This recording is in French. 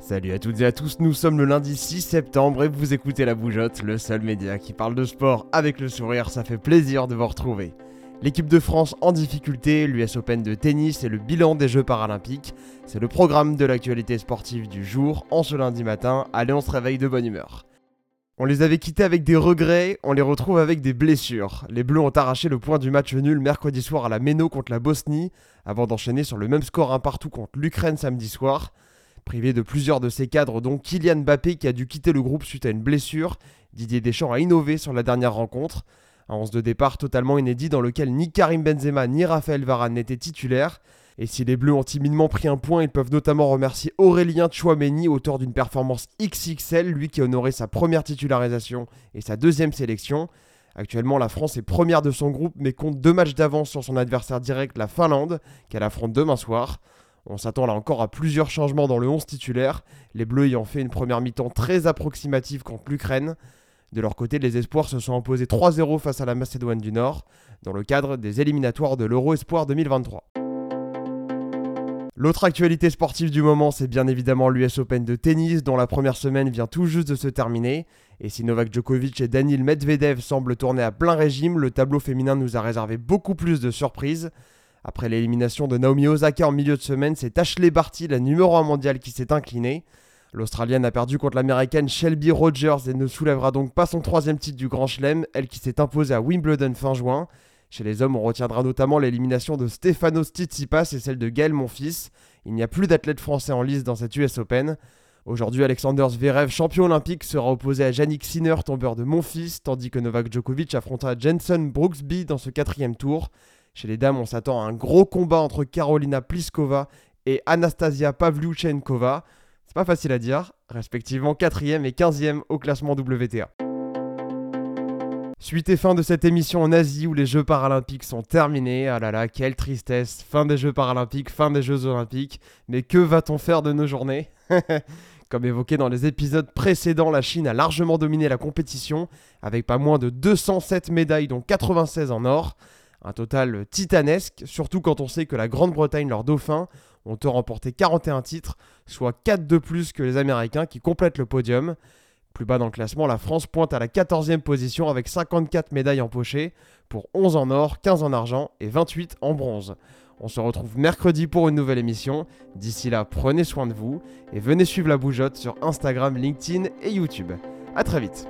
Salut à toutes et à tous, nous sommes le lundi 6 septembre et vous écoutez La Bougeotte, le seul média qui parle de sport avec le sourire, ça fait plaisir de vous retrouver. L'équipe de France en difficulté, l'US Open de tennis et le bilan des Jeux paralympiques, c'est le programme de l'actualité sportive du jour en ce lundi matin, allez on se réveille de bonne humeur. On les avait quittés avec des regrets, on les retrouve avec des blessures. Les Bleus ont arraché le point du match nul mercredi soir à la Méno contre la Bosnie, avant d'enchaîner sur le même score un partout contre l'Ukraine samedi soir. Privé de plusieurs de ses cadres, dont Kylian Mbappé qui a dû quitter le groupe suite à une blessure, Didier Deschamps a innové sur la dernière rencontre. Un 11 de départ totalement inédit dans lequel ni Karim Benzema ni Raphaël Varane n'étaient titulaires. Et si les Bleus ont timidement pris un point, ils peuvent notamment remercier Aurélien Chouameni, auteur d'une performance XXL, lui qui a honoré sa première titularisation et sa deuxième sélection. Actuellement, la France est première de son groupe, mais compte deux matchs d'avance sur son adversaire direct, la Finlande, qu'elle affronte demain soir. On s'attend là encore à plusieurs changements dans le 11 titulaire, les Bleus ayant fait une première mi-temps très approximative contre l'Ukraine. De leur côté, les Espoirs se sont imposés 3-0 face à la Macédoine du Nord, dans le cadre des éliminatoires de l'Euro Espoir 2023. L'autre actualité sportive du moment, c'est bien évidemment l'US Open de tennis, dont la première semaine vient tout juste de se terminer. Et si Novak Djokovic et Daniil Medvedev semblent tourner à plein régime, le tableau féminin nous a réservé beaucoup plus de surprises. Après l'élimination de Naomi Osaka en milieu de semaine, c'est Ashley Barty, la numéro 1 mondiale, qui s'est inclinée. L'Australienne a perdu contre l'Américaine Shelby Rogers et ne soulèvera donc pas son troisième titre du Grand Chelem, elle qui s'est imposée à Wimbledon fin juin. Chez les hommes, on retiendra notamment l'élimination de Stefanos Tsitsipas et celle de Gaël Monfils. Il n'y a plus d'athlètes français en lice dans cette US Open. Aujourd'hui, Alexander Zverev, champion olympique, sera opposé à Yannick Sinner, tombeur de Monfils, tandis que Novak Djokovic affrontera Jensen Brooksby dans ce quatrième tour. Chez les dames, on s'attend à un gros combat entre Carolina Pliskova et Anastasia Pavlyuchenkova. C'est pas facile à dire, respectivement 4e et 15e au classement WTA. Suite et fin de cette émission en Asie où les Jeux paralympiques sont terminés. Ah là là, quelle tristesse. Fin des Jeux paralympiques, fin des Jeux olympiques. Mais que va-t-on faire de nos journées? Comme évoqué dans les épisodes précédents, la Chine a largement dominé la compétition avec pas moins de 207 médailles dont 96 en or. Un total titanesque, surtout quand on sait que la Grande-Bretagne, leurs dauphins, ont remporté 41 titres, soit 4 de plus que les Américains qui complètent le podium. Plus bas dans le classement, la France pointe à la 14e position avec 54 médailles empochées, pour 11 en or, 15 en argent et 28 en bronze. On se retrouve mercredi pour une nouvelle émission. D'ici là, prenez soin de vous et venez suivre la bougeotte sur Instagram, LinkedIn et YouTube. A très vite